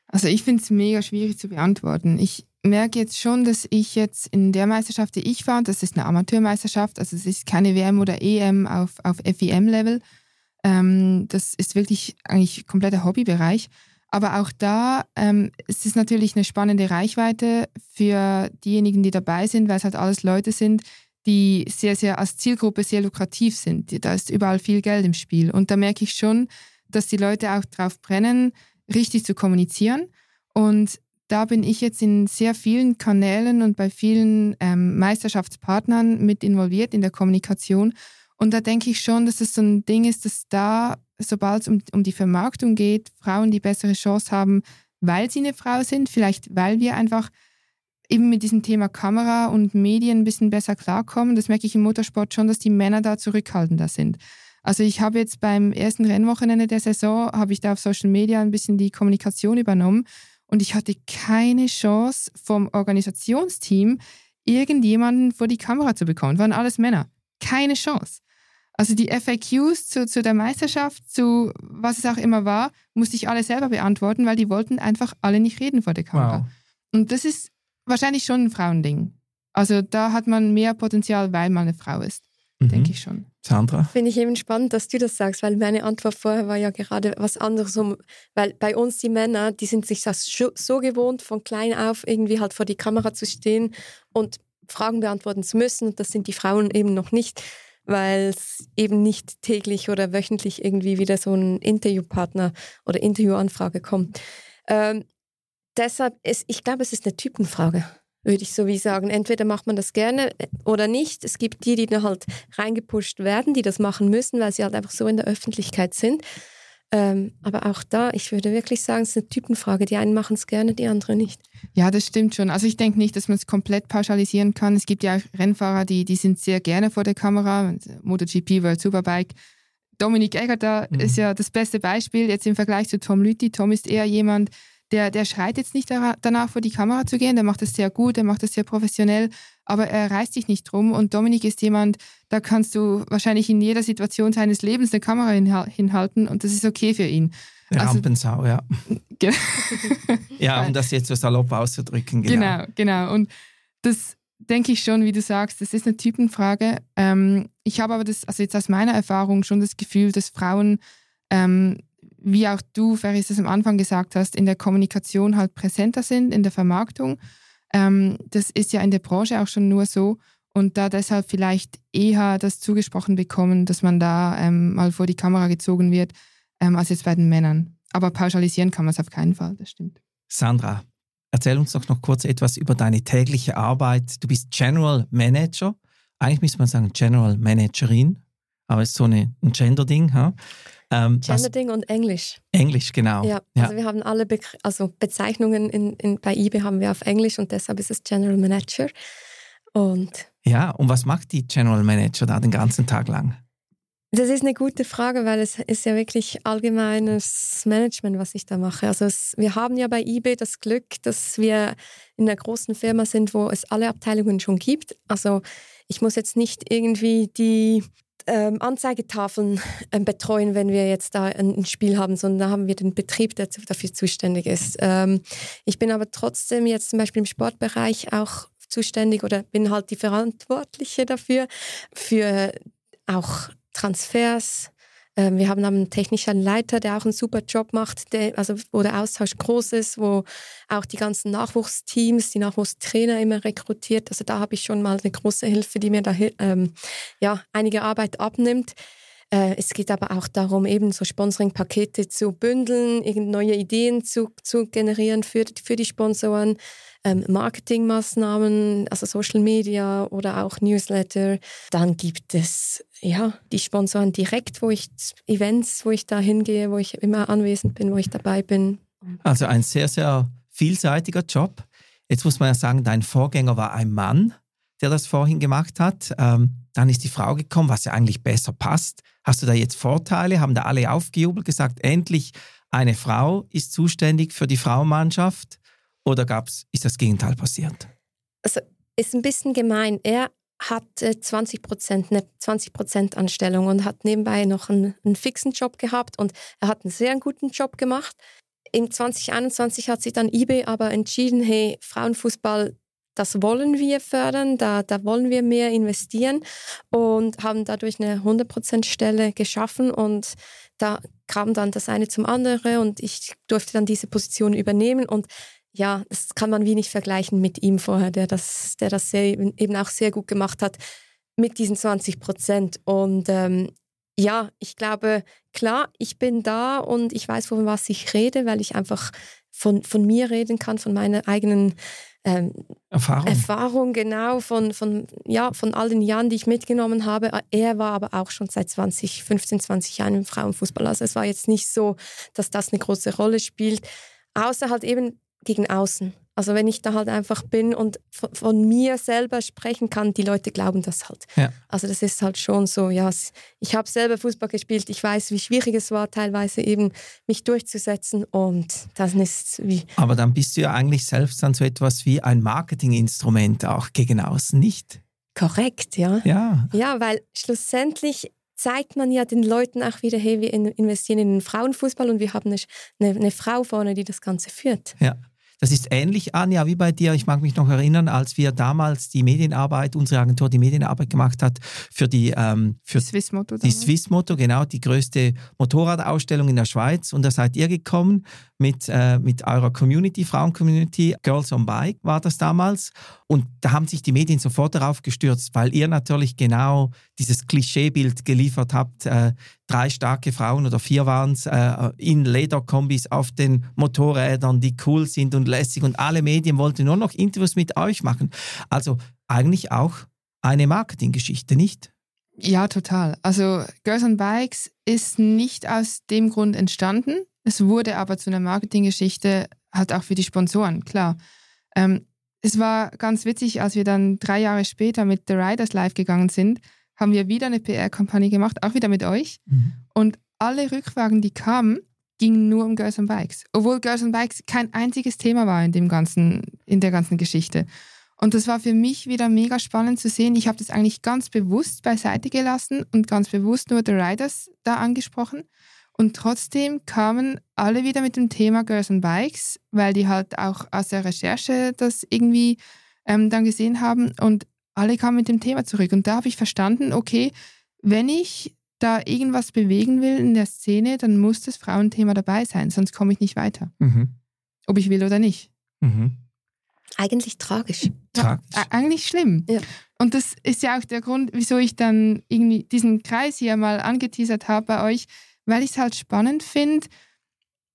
Also ich finde es mega schwierig zu beantworten. Ich merke jetzt schon, dass ich jetzt in der Meisterschaft, die ich fahre, das ist eine Amateurmeisterschaft, also es ist keine WM oder EM auf, auf FIM-Level, ähm, das ist wirklich eigentlich kompletter Hobbybereich. Aber auch da ähm, es ist natürlich eine spannende Reichweite für diejenigen, die dabei sind, weil es halt alles Leute sind, die sehr, sehr als Zielgruppe sehr lukrativ sind. Da ist überall viel Geld im Spiel. Und da merke ich schon, dass die Leute auch drauf brennen, richtig zu kommunizieren. Und da bin ich jetzt in sehr vielen Kanälen und bei vielen ähm, Meisterschaftspartnern mit involviert in der Kommunikation. Und da denke ich schon, dass es so ein Ding ist, dass da, sobald es um, um die Vermarktung geht, Frauen die bessere Chance haben, weil sie eine Frau sind, vielleicht weil wir einfach eben mit diesem Thema Kamera und Medien ein bisschen besser klarkommen. Das merke ich im Motorsport schon, dass die Männer da zurückhaltender sind. Also ich habe jetzt beim ersten Rennwochenende der Saison, habe ich da auf Social Media ein bisschen die Kommunikation übernommen und ich hatte keine Chance vom Organisationsteam, irgendjemanden vor die Kamera zu bekommen. Das waren alles Männer. Keine Chance. Also die FAQs zu, zu der Meisterschaft, zu was es auch immer war, musste ich alle selber beantworten, weil die wollten einfach alle nicht reden vor der Kamera. Wow. Und das ist wahrscheinlich schon ein Frauending. Also da hat man mehr Potenzial, weil man eine Frau ist, mhm. denke ich schon. Sandra? Finde ich eben spannend, dass du das sagst, weil meine Antwort vorher war ja gerade was anderes. Um, weil bei uns die Männer, die sind sich das so gewohnt, von klein auf irgendwie halt vor die Kamera zu stehen und Fragen beantworten zu müssen. Und das sind die Frauen eben noch nicht, weil es eben nicht täglich oder wöchentlich irgendwie wieder so ein Interviewpartner oder Interviewanfrage kommt. Ähm, deshalb ist, ich glaube, es ist eine Typenfrage würde ich so wie sagen. Entweder macht man das gerne äh, oder nicht. Es gibt die, die da halt reingepusht werden, die das machen müssen, weil sie halt einfach so in der Öffentlichkeit sind. Ähm, aber auch da, ich würde wirklich sagen, es ist eine Typenfrage. Die einen machen es gerne, die anderen nicht. Ja, das stimmt schon. Also ich denke nicht, dass man es komplett pauschalisieren kann. Es gibt ja auch Rennfahrer, die, die sind sehr gerne vor der Kamera. MotoGP, World Superbike. Dominik Egger da mhm. ist ja das beste Beispiel jetzt im Vergleich zu Tom Lüthi. Tom ist eher jemand, der, der schreit jetzt nicht danach, vor die Kamera zu gehen, der macht das sehr gut, der macht das sehr professionell, aber er reißt sich nicht drum. Und Dominik ist jemand, da kannst du wahrscheinlich in jeder Situation seines Lebens eine Kamera hinhalten und das ist okay für ihn. Also, Rampensau, ja. ja, um das jetzt so salopp auszudrücken. Genau, genau. genau. Und das denke ich schon, wie du sagst, das ist eine Typenfrage. Ähm, ich habe aber das, also jetzt aus meiner Erfahrung schon das Gefühl, dass Frauen ähm, wie auch du, Ferris, es am Anfang gesagt hast, in der Kommunikation halt präsenter sind, in der Vermarktung. Ähm, das ist ja in der Branche auch schon nur so und da deshalb vielleicht eher das zugesprochen bekommen, dass man da ähm, mal vor die Kamera gezogen wird, ähm, als jetzt bei den Männern. Aber pauschalisieren kann man es auf keinen Fall, das stimmt. Sandra, erzähl uns doch noch kurz etwas über deine tägliche Arbeit. Du bist General Manager. Eigentlich müsste man sagen General Managerin, aber es ist so eine, ein Gender-Ding. Ha? Ähm, Genderding und Englisch. Englisch, genau. Ja, ja. also wir haben alle Be also Bezeichnungen in, in, bei eBay haben wir auf Englisch und deshalb ist es General Manager. Und ja, und was macht die General Manager da den ganzen Tag lang? Das ist eine gute Frage, weil es ist ja wirklich allgemeines Management, was ich da mache. Also es, wir haben ja bei eBay das Glück, dass wir in einer großen Firma sind, wo es alle Abteilungen schon gibt. Also ich muss jetzt nicht irgendwie die ähm, Anzeigetafeln ähm, betreuen, wenn wir jetzt da ein, Spiel haben, sondern da haben wir den Betrieb, der dafür zuständig ist. Ähm, ich bin aber trotzdem jetzt zum Beispiel im Sportbereich auch zuständig oder bin halt die Verantwortliche dafür, für auch Transfers, wir haben einen technischen Leiter, der auch einen super Job macht, der, also wo der Austausch groß ist, wo auch die ganzen Nachwuchsteams, die Nachwuchstrainer immer rekrutiert. Also da habe ich schon mal eine große Hilfe, die mir da ähm, ja, einige Arbeit abnimmt. Äh, es geht aber auch darum, eben so Sponsoring-Pakete zu bündeln, neue Ideen zu, zu generieren für, für die Sponsoren ähm, Marketingmaßnahmen, also Social Media oder auch Newsletter. Dann gibt es ja die Sponsoren direkt, wo ich Events, wo ich da hingehe, wo ich immer anwesend bin, wo ich dabei bin. Also ein sehr, sehr vielseitiger Job. Jetzt muss man ja sagen, dein Vorgänger war ein Mann, der das vorhin gemacht hat. Ähm, dann ist die Frau gekommen, was ja eigentlich besser passt. Hast du da jetzt Vorteile? Haben da alle aufgejubelt, gesagt, endlich eine Frau ist zuständig für die Frauenmannschaft? Oder gab's, ist das Gegenteil passiert? Also ist ein bisschen gemein. Er hat 20 Prozent, eine 20 Prozent Anstellung und hat nebenbei noch einen, einen, fixen Job gehabt und er hat einen sehr guten Job gemacht. Im 2021 hat sich dann eBay aber entschieden, hey, Frauenfußball, das wollen wir fördern, da, da wollen wir mehr investieren und haben dadurch eine 100% Stelle geschaffen und da kam dann das eine zum anderen und ich durfte dann diese Position übernehmen und ja, das kann man wie nicht vergleichen mit ihm vorher, der das, der das sehr, eben auch sehr gut gemacht hat mit diesen 20 Prozent. Und ähm, ja, ich glaube, klar, ich bin da und ich weiß, von was ich rede, weil ich einfach von, von mir reden kann, von meiner eigenen ähm, Erfahrung. Erfahrung, genau, von, von, ja, von all den Jahren, die ich mitgenommen habe. Er war aber auch schon seit 20, 15, 20 Jahren im Frauenfußball. Also es war jetzt nicht so, dass das eine große Rolle spielt, außer halt eben gegen außen. Also wenn ich da halt einfach bin und von, von mir selber sprechen kann, die Leute glauben das halt. Ja. Also das ist halt schon so, ja, ich habe selber Fußball gespielt, ich weiß, wie schwierig es war, teilweise eben mich durchzusetzen und das ist wie... Aber dann bist du ja eigentlich selbst dann so etwas wie ein Marketinginstrument auch gegen außen, nicht? Korrekt, ja. Ja. Ja, weil schlussendlich zeigt man ja den Leuten auch wieder, hey, wir investieren in den Frauenfußball und wir haben eine, eine Frau vorne, die das Ganze führt. Ja. Das ist ähnlich, Anja, wie bei dir. Ich mag mich noch erinnern, als wir damals die Medienarbeit, unsere Agentur die Medienarbeit gemacht hat für die, ähm, für Swiss Moto. die Swiss Moto, genau, die größte Motorradausstellung in der Schweiz. Und da seid ihr gekommen mit, äh, mit eurer Community, Frauen-Community, Girls on Bike war das damals. Und da haben sich die Medien sofort darauf gestürzt, weil ihr natürlich genau dieses Klischeebild geliefert habt. Äh, drei starke Frauen oder vier waren es äh, in Lederkombis auf den Motorrädern, die cool sind und lässig. Und alle Medien wollten nur noch Interviews mit euch machen. Also eigentlich auch eine Marketinggeschichte, nicht? Ja, total. Also Girls on Bikes ist nicht aus dem Grund entstanden. Es wurde aber zu einer Marketinggeschichte halt auch für die Sponsoren, klar. Ähm, es war ganz witzig, als wir dann drei Jahre später mit The Riders live gegangen sind, haben wir wieder eine PR-Kampagne gemacht, auch wieder mit euch. Mhm. Und alle Rückfragen, die kamen, gingen nur um Girls on Bikes. Obwohl Girls on Bikes kein einziges Thema war in, dem ganzen, in der ganzen Geschichte. Und das war für mich wieder mega spannend zu sehen. Ich habe das eigentlich ganz bewusst beiseite gelassen und ganz bewusst nur The Riders da angesprochen. Und trotzdem kamen alle wieder mit dem Thema Girls on Bikes, weil die halt auch aus der Recherche das irgendwie ähm, dann gesehen haben. Und alle kamen mit dem Thema zurück. Und da habe ich verstanden, okay, wenn ich da irgendwas bewegen will in der Szene, dann muss das Frauenthema dabei sein, sonst komme ich nicht weiter. Mhm. Ob ich will oder nicht. Mhm. Eigentlich tragisch. tragisch. Ja, eigentlich schlimm. Ja. Und das ist ja auch der Grund, wieso ich dann irgendwie diesen Kreis hier mal angeteasert habe bei euch, weil ich es halt spannend finde.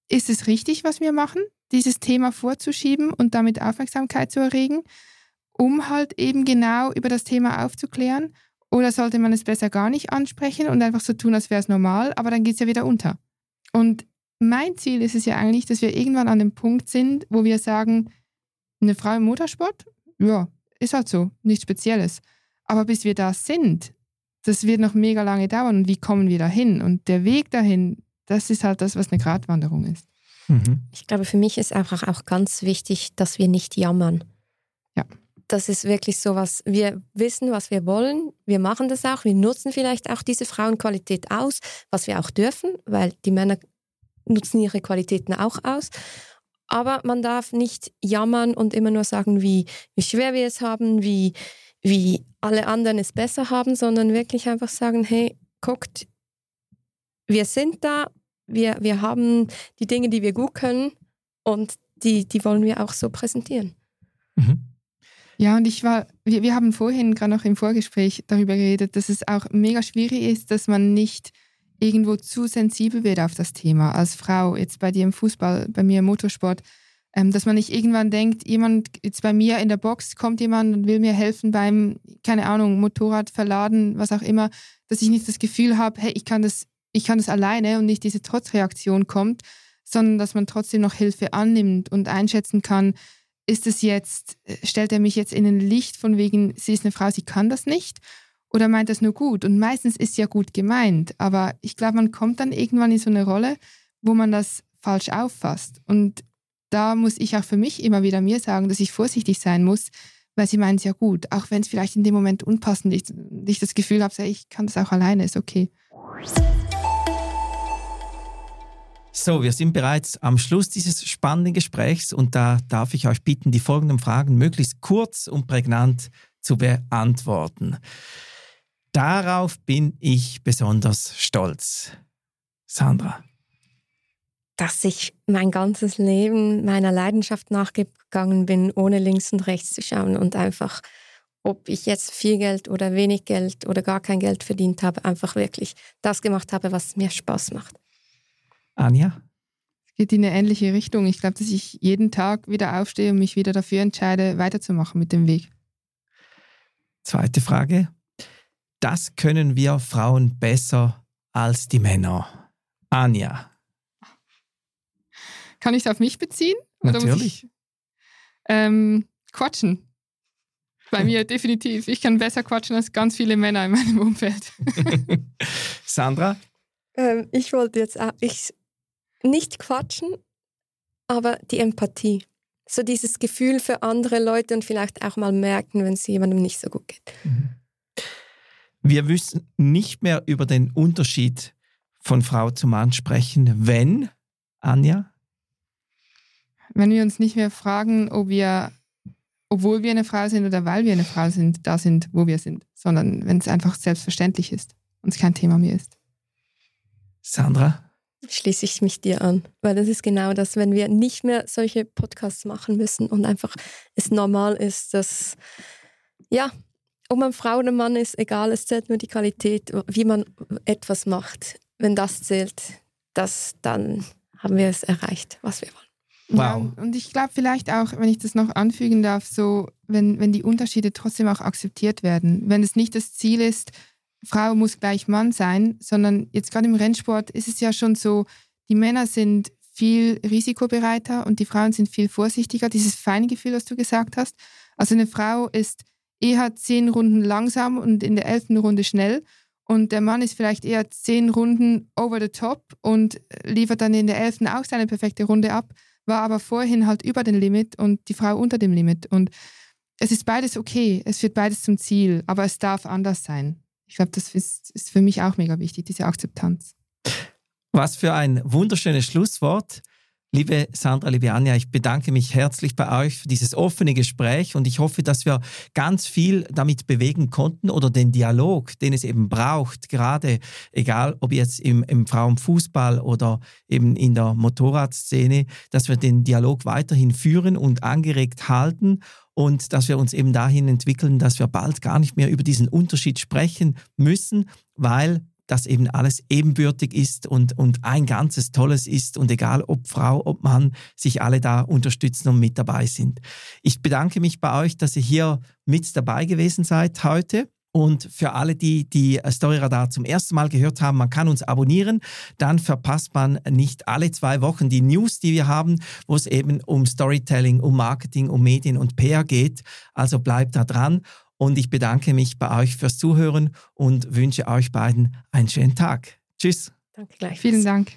Ist es richtig, was wir machen, dieses Thema vorzuschieben und damit Aufmerksamkeit zu erregen? um halt eben genau über das Thema aufzuklären? Oder sollte man es besser gar nicht ansprechen und einfach so tun, als wäre es normal, aber dann geht es ja wieder unter. Und mein Ziel ist es ja eigentlich, dass wir irgendwann an dem Punkt sind, wo wir sagen, eine Frau im Motorsport, ja, ist halt so, nichts Spezielles. Aber bis wir da sind, das wird noch mega lange dauern. Und wie kommen wir dahin? Und der Weg dahin, das ist halt das, was eine Gratwanderung ist. Mhm. Ich glaube, für mich ist einfach auch ganz wichtig, dass wir nicht jammern. Ja das ist wirklich so was, wir wissen, was wir wollen, wir machen das auch, wir nutzen vielleicht auch diese Frauenqualität aus, was wir auch dürfen, weil die Männer nutzen ihre Qualitäten auch aus. Aber man darf nicht jammern und immer nur sagen, wie, wie schwer wir es haben, wie, wie alle anderen es besser haben, sondern wirklich einfach sagen, hey, guckt, wir sind da, wir, wir haben die Dinge, die wir gut können und die, die wollen wir auch so präsentieren. Mhm. Ja, und ich war, wir, wir haben vorhin gerade noch im Vorgespräch darüber geredet, dass es auch mega schwierig ist, dass man nicht irgendwo zu sensibel wird auf das Thema als Frau, jetzt bei dir im Fußball, bei mir im Motorsport, ähm, dass man nicht irgendwann denkt, jemand, jetzt bei mir in der Box kommt jemand und will mir helfen beim, keine Ahnung, Motorrad verladen, was auch immer, dass ich nicht das Gefühl habe, hey, ich kann das, ich kann das alleine und nicht diese Trotzreaktion kommt, sondern dass man trotzdem noch Hilfe annimmt und einschätzen kann, ist es jetzt, äh, stellt er mich jetzt in ein Licht von wegen, sie ist eine Frau, sie kann das nicht? Oder meint das nur gut? Und meistens ist ja gut gemeint, aber ich glaube, man kommt dann irgendwann in so eine Rolle, wo man das falsch auffasst. Und da muss ich auch für mich immer wieder mir sagen, dass ich vorsichtig sein muss, weil sie meint es ja gut, auch wenn es vielleicht in dem Moment unpassend ist, ich das Gefühl habe, ich kann das auch alleine, ist okay. So, wir sind bereits am Schluss dieses spannenden Gesprächs und da darf ich euch bitten, die folgenden Fragen möglichst kurz und prägnant zu beantworten. Darauf bin ich besonders stolz. Sandra. Dass ich mein ganzes Leben meiner Leidenschaft nachgegangen bin, ohne links und rechts zu schauen und einfach ob ich jetzt viel Geld oder wenig Geld oder gar kein Geld verdient habe, einfach wirklich das gemacht habe, was mir Spaß macht. Anja? Es geht in eine ähnliche Richtung. Ich glaube, dass ich jeden Tag wieder aufstehe und mich wieder dafür entscheide, weiterzumachen mit dem Weg. Zweite Frage. Das können wir Frauen besser als die Männer. Anja. Kann ich es auf mich beziehen? Natürlich. Ich, ähm, quatschen. Bei mir definitiv. Ich kann besser quatschen als ganz viele Männer in meinem Umfeld. Sandra? Ähm, ich wollte jetzt auch ich, nicht quatschen, aber die Empathie. So dieses Gefühl für andere Leute und vielleicht auch mal merken, wenn es jemandem nicht so gut geht. Mhm. Wir müssen nicht mehr über den Unterschied von Frau zu Mann sprechen, wenn, Anja? Wenn wir uns nicht mehr fragen, ob wir obwohl wir eine Frau sind oder weil wir eine Frau sind, da sind, wo wir sind, sondern wenn es einfach selbstverständlich ist und es kein Thema mehr ist. Sandra? Schließe ich mich dir an, weil das ist genau das, wenn wir nicht mehr solche Podcasts machen müssen und einfach es normal ist, dass, ja, ob man Frau oder Mann ist, egal, es zählt nur die Qualität, wie man etwas macht. Wenn das zählt, das, dann haben wir es erreicht, was wir wollen. Wow. Ja, und ich glaube vielleicht auch, wenn ich das noch anfügen darf, so, wenn, wenn die Unterschiede trotzdem auch akzeptiert werden. Wenn es nicht das Ziel ist, Frau muss gleich Mann sein, sondern jetzt gerade im Rennsport ist es ja schon so, die Männer sind viel risikobereiter und die Frauen sind viel vorsichtiger. Dieses feine Gefühl, was du gesagt hast. Also eine Frau ist eher zehn Runden langsam und in der elften Runde schnell. Und der Mann ist vielleicht eher zehn Runden over the top und liefert dann in der elften auch seine perfekte Runde ab war aber vorhin halt über dem Limit und die Frau unter dem Limit. Und es ist beides okay, es führt beides zum Ziel, aber es darf anders sein. Ich glaube, das ist, ist für mich auch mega wichtig, diese Akzeptanz. Was für ein wunderschönes Schlusswort. Liebe Sandra, liebe Anja, ich bedanke mich herzlich bei euch für dieses offene Gespräch und ich hoffe, dass wir ganz viel damit bewegen konnten oder den Dialog, den es eben braucht, gerade egal ob jetzt im, im Frauenfußball oder eben in der Motorradszene, dass wir den Dialog weiterhin führen und angeregt halten und dass wir uns eben dahin entwickeln, dass wir bald gar nicht mehr über diesen Unterschied sprechen müssen, weil dass eben alles ebenbürtig ist und, und ein ganzes Tolles ist und egal ob Frau, ob Mann, sich alle da unterstützen und mit dabei sind. Ich bedanke mich bei euch, dass ihr hier mit dabei gewesen seid heute. Und für alle, die die Storyradar zum ersten Mal gehört haben, man kann uns abonnieren, dann verpasst man nicht alle zwei Wochen die News, die wir haben, wo es eben um Storytelling, um Marketing, um Medien und PR geht. Also bleibt da dran. Und ich bedanke mich bei euch fürs Zuhören und wünsche euch beiden einen schönen Tag. Tschüss. Danke gleich. Vielen Dank.